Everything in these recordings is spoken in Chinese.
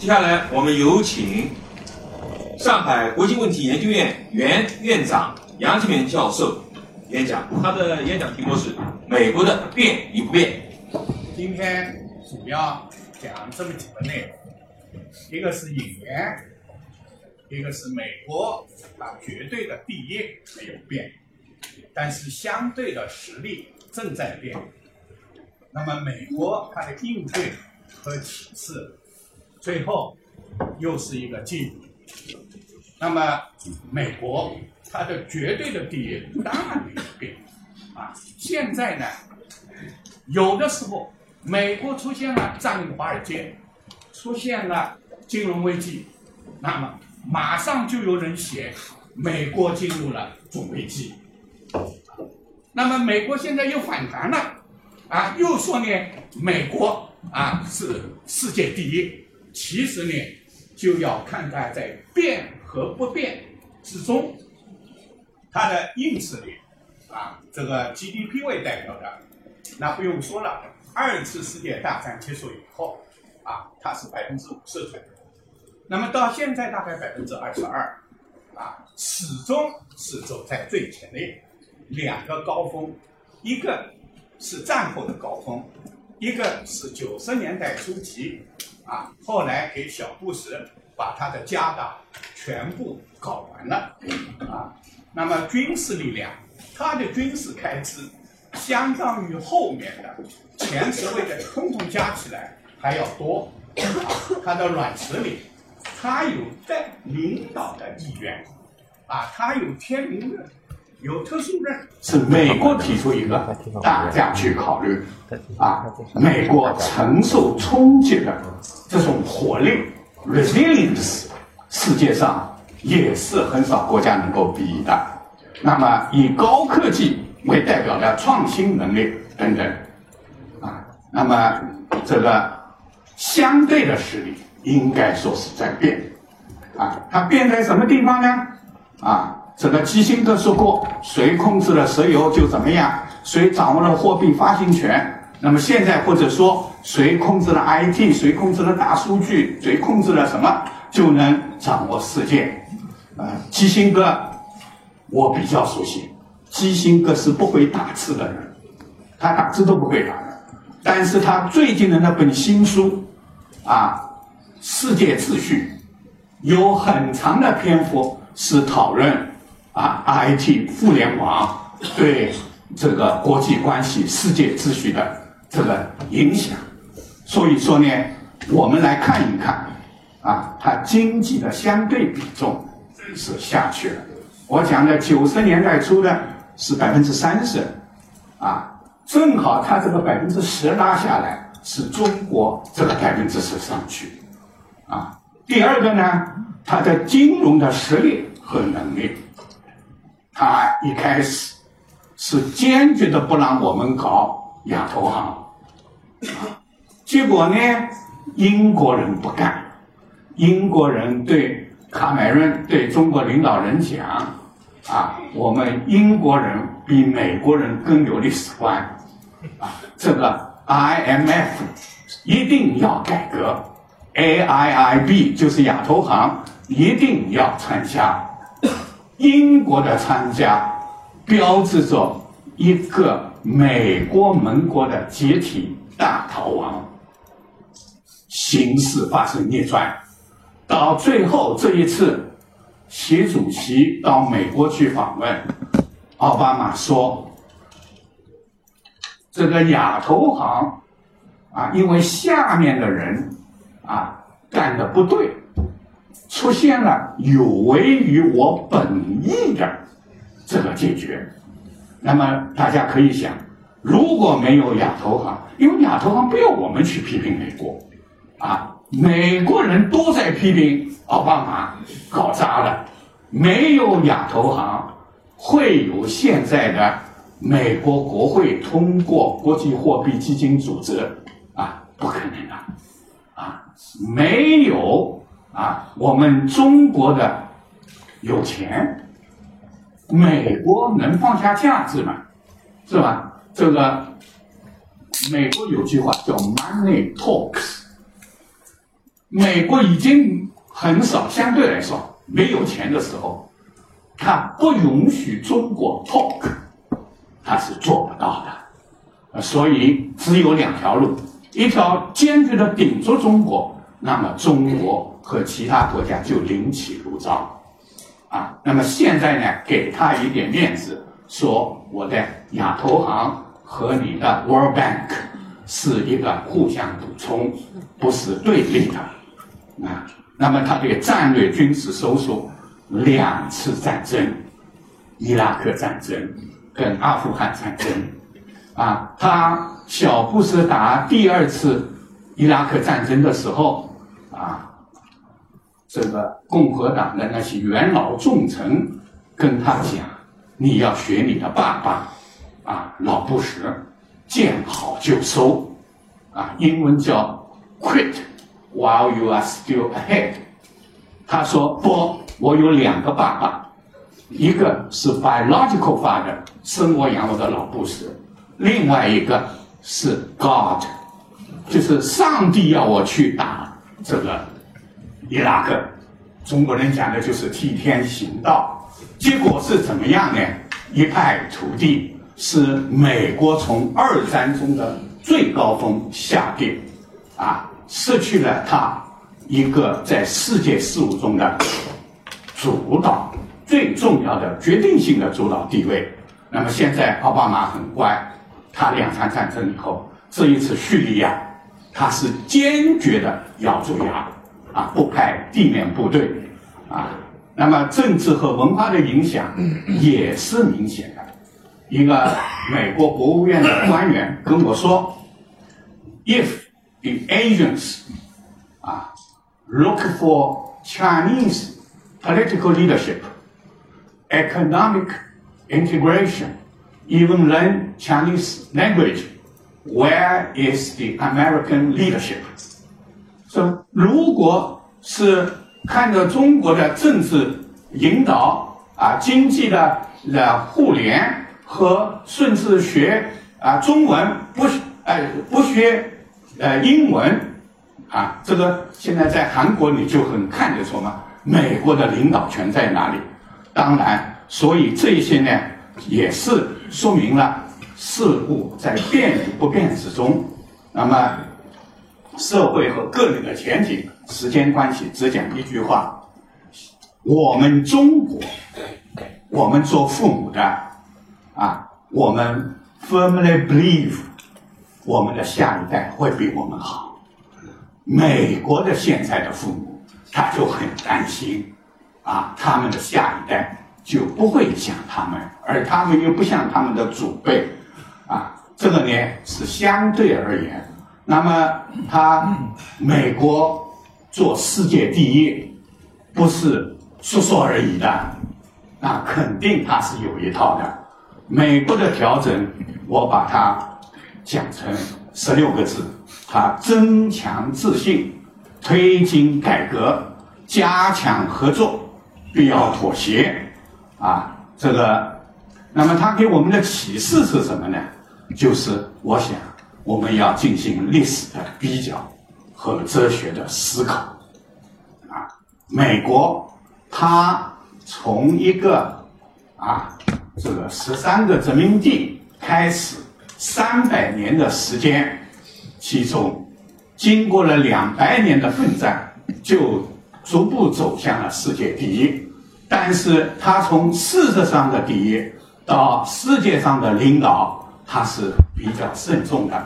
接下来我们有请上海国际问题研究院原院长杨金元教授演讲，他的演讲题目是“美国的变与不变”。今天主要讲这么几个内容，一个是引言，一个是美国啊绝对的第一没有变，但是相对的实力正在变。那么美国它的应对和启示，最后又是一个进步。那么美国它的绝对的第一当然没有变啊。现在呢，有的时候美国出现了占领华尔街，出现了金融危机，那么马上就有人写美国进入了总危机。那么美国现在又反弹了。啊，又说呢，美国啊是世界第一。其实呢，就要看它在变和不变之中，它的硬实力啊，这个 GDP 为代表的，那不用说了。二次世界大战结束以后，啊，它是百分之五十左右，那么到现在大概百分之二十二，啊，始终是走在最前列。两个高峰，一个。是战后的高峰，一个是九十年代初期，啊，后来给小布什把他的家当全部搞完了，啊，那么军事力量，他的军事开支相当于后面的前十位的通通加起来还要多，啊，他的软实力，他有带领导的意愿，啊，他有天命论。有特殊的是美国提出一个，大家去考虑啊。美国承受冲击的这种活力 （resilience），世界上也是很少国家能够比的。那么以高科技为代表的创新能力等等啊，那么这个相对的实力应该说是在变啊。它变在什么地方呢？啊？这个基辛格说过：“谁控制了石油就怎么样，谁掌握了货币发行权。那么现在或者说谁控制了 IT，谁控制了大数据，谁控制了什么，就能掌握世界。”啊，基辛格我比较熟悉。基辛格是不会打字的人，他打字都不会打的。但是他最近的那本新书啊，《世界秩序》，有很长的篇幅是讨论。啊，IT 互联网对这个国际关系、世界秩序的这个影响，所以说呢，我们来看一看，啊，它经济的相对比重是下去了。我讲的九十年代初呢是百分之三十，啊，正好它这个百分之十拉下来，是中国这个百分之十上去，啊，第二个呢，它的金融的实力和能力。他一开始是坚决的不让我们搞亚投行，结果呢，英国人不干，英国人对卡梅伦对中国领导人讲，啊，我们英国人比美国人更有历史观，啊，这个 IMF 一定要改革，AIIB 就是亚投行一定要参加。英国的参加，标志着一个美国盟国的解体大逃亡，形势发生逆转。到最后这一次，习主席到美国去访问，奥巴马说：“这个亚投行啊，因为下面的人啊干的不对。”出现了有违于我本意的这个解决，那么大家可以想，如果没有亚投行，因为亚投行不要我们去批评美国，啊，美国人都在批评奥巴马搞砸了，没有亚投行，会有现在的美国国会通过国际货币基金组织啊，不可能的，啊，没有。啊，我们中国的有钱，美国能放下架子吗？是吧？这个美国有句话叫 “money talks”，美国已经很少，相对来说没有钱的时候，他不允许中国 talk，他是做不到的。所以只有两条路：一条坚决的顶住中国，那么中国和其他国家就另起炉灶。啊，那么现在呢，给他一点面子，说我的亚投行和你的 World Bank 是一个互相补充，不是对立的。啊，那么他对战略军事收缩，两次战争，伊拉克战争跟阿富汗战争，啊，他小布什打第二次伊拉克战争的时候，啊，这个共和党的那些元老重臣跟他讲，你要学你的爸爸，啊，老布什，见好就收，啊，英文叫 quit。While you are still ahead，他说不，我有两个爸爸，一个是 biological father，生我养我的老布什，另外一个是 God，就是上帝要我去打这个伊拉克。中国人讲的就是替天行道，结果是怎么样呢？一败涂地，是美国从二战中的最高峰下跌，啊。失去了他一个在世界事务中的主导最重要的决定性的主导地位。那么现在奥巴马很乖，他两场战争以后，这一次叙利亚，他是坚决的咬住牙，啊，不派地面部队，啊，那么政治和文化的影响也是明显的。一个美国国务院的官员跟我说，if the Asians uh, look for Chinese political leadership, economic integration, even learn Chinese language. Where is the American leadership? 说，如果是看着中国的政治引导啊，经济的的互联和甚至学啊中文不哎不学呃，英文啊，这个现在在韩国你就很看得出嘛，美国的领导权在哪里？当然，所以这一些呢，也是说明了事物在变与不变之中。那么，社会和个人的前景，时间关系，只讲一句话：我们中国，我们做父母的啊，我们 firmly believe。我们的下一代会比我们好。美国的现在的父母他就很担心，啊，他们的下一代就不会像他们，而他们又不像他们的祖辈，这个呢是相对而言。那么他美国做世界第一，不是说说而已的，那肯定他是有一套的。美国的调整，我把它。讲成十六个字，他增强自信，推进改革，加强合作，必要妥协，啊，这个，那么他给我们的启示是什么呢？就是我想我们要进行历史的比较和哲学的思考，啊，美国他从一个啊这个十三个殖民地开始。三百年的时间，其中经过了两百年的奋战，就逐步走向了世界第一。但是，他从事实上的第一到世界上的领导，他是比较慎重的，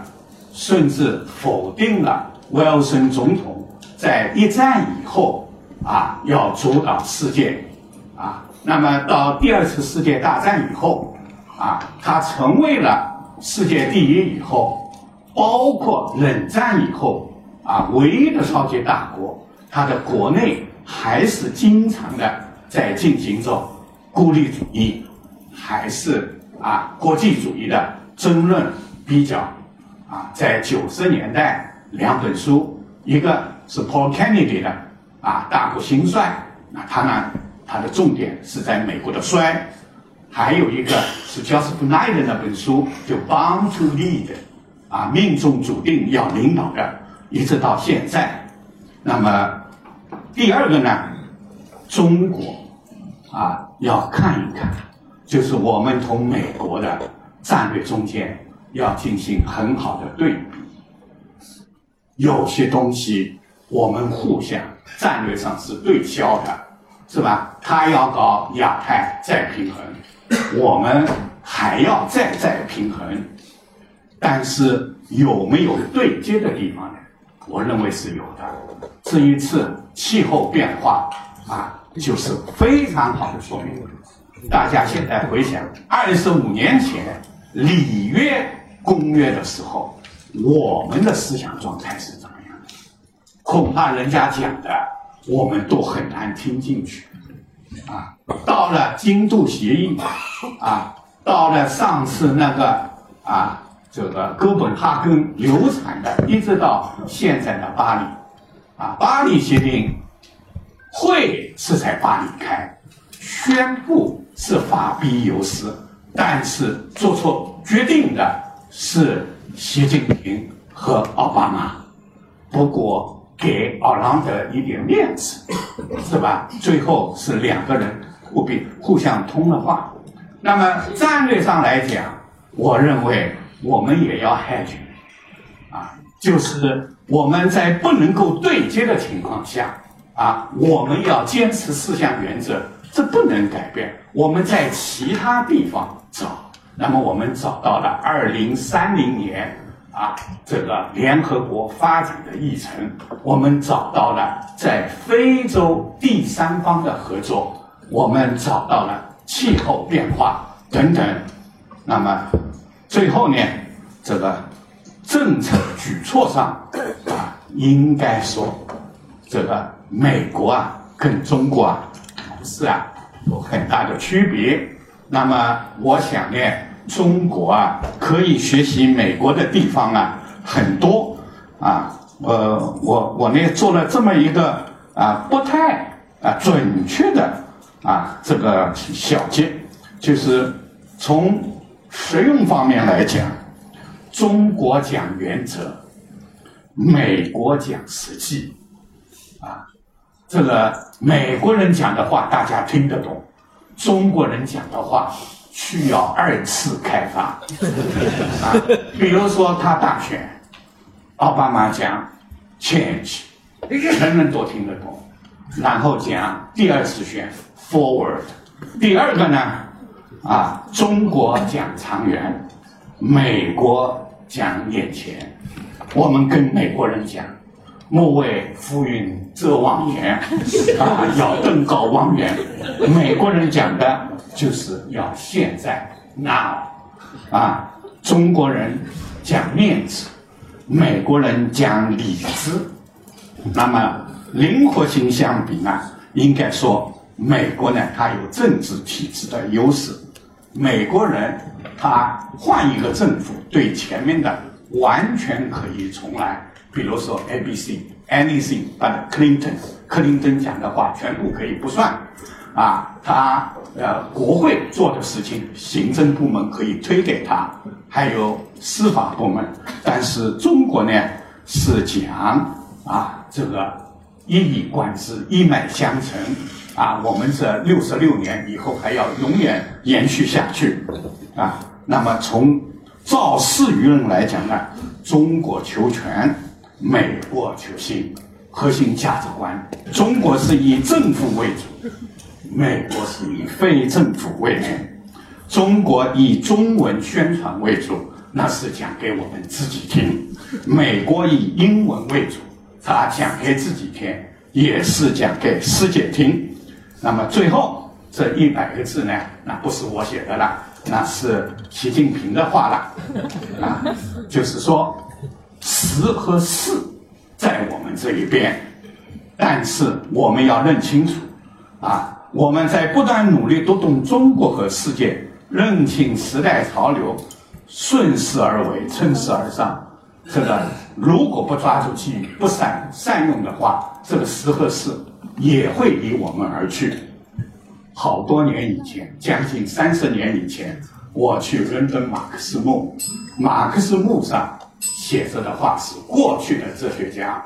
甚至否定了威尔森总统在一战以后啊要主导世界啊。那么，到第二次世界大战以后啊，他成为了。世界第一以后，包括冷战以后啊，唯一的超级大国，他的国内还是经常的在进行着孤立主义，还是啊国际主义的争论比较啊。在九十年代，两本书，一个是 Paul Kennedy 的啊大国兴衰，那他呢，他的重点是在美国的衰。还有一个是 Joseph Nye 的那本书，就 Bound to Lead，啊，命中注定要领导的，一直到现在，那么第二个呢，中国啊要看一看，就是我们同美国的战略中间要进行很好的对比。有些东西我们互相战略上是对焦的，是吧？他要搞亚太再平衡，我们还要再再平衡，但是有没有对接的地方呢？我认为是有的。这一次气候变化啊，就是非常好的说明。大家现在回想，二十五年前里约公约的时候。我们的思想状态是怎么样的？恐怕人家讲的，我们都很难听进去。啊，到了京都协议，啊，到了上次那个啊，这个哥本哈根流产的，一直到现在的巴黎，啊，巴黎协定会是在巴黎开，宣布是法比尤斯，但是做出决定的是。习近平和奥巴马，不过给奥朗德一点面子，是吧？最后是两个人互别互相通了话。那么战略上来讲，我认为我们也要 hedge，啊，就是我们在不能够对接的情况下，啊，我们要坚持四项原则，这不能改变。我们在其他地方找。那么我们找到了二零三零年啊，这个联合国发展的议程，我们找到了在非洲第三方的合作，我们找到了气候变化等等。那么最后呢，这个政策举措上啊，应该说这个美国啊跟中国啊是啊有很大的区别。那么我想呢，中国啊可以学习美国的地方啊很多啊，呃，我我呢做了这么一个啊不太啊准确的啊这个小结，就是从实用方面来讲，中国讲原则，美国讲实际，啊，这个美国人讲的话大家听得懂。中国人讲的话需要二次开发。啊，比如说他大选，奥巴马讲 change，人人都听得懂，然后讲第二次选 forward，第二个呢啊，中国讲长远，美国讲眼前，我们跟美国人讲。莫为浮云遮望眼，啊，要登高望远。美国人讲的就是要现在 now，啊，中国人讲面子，美国人讲理智。那么灵活性相比呢，应该说美国呢，它有政治体制的优势。美国人他换一个政府，对前面的完全可以重来。比如说，A、B、C，anything but Clinton，克林顿讲的话全部可以不算，啊，他呃国会做的事情，行政部门可以推给他，还有司法部门，但是中国呢是讲啊这个一以贯之，一脉相承，啊，我们这六十六年以后还要永远延续下去，啊，那么从造势舆论来讲呢，中国求全。美国求新，核心价值观，中国是以政府为主，美国是以非政府为主。中国以中文宣传为主，那是讲给我们自己听；美国以英文为主，他讲给自己听，也是讲给世界听。那么最后这一百个字呢？那不是我写的了，那是习近平的话了啊，就是说。实和势在我们这一边，但是我们要认清楚，啊，我们在不断努力读懂中国和世界，认清时代潮流，顺势而为，趁势而上。这个如果不抓住机遇，不善善用的话，这个时和势也会离我们而去。好多年以前，将近三十年以前，我去伦敦马克思墓，马克思墓上。写着的话是过去的哲学家，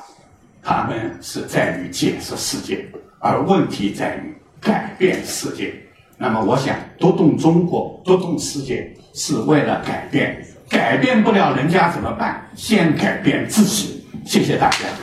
他们是在于解释世界，而问题在于改变世界。那么，我想读懂中国，读懂世界，是为了改变。改变不了人家怎么办？先改变自己。谢谢大家。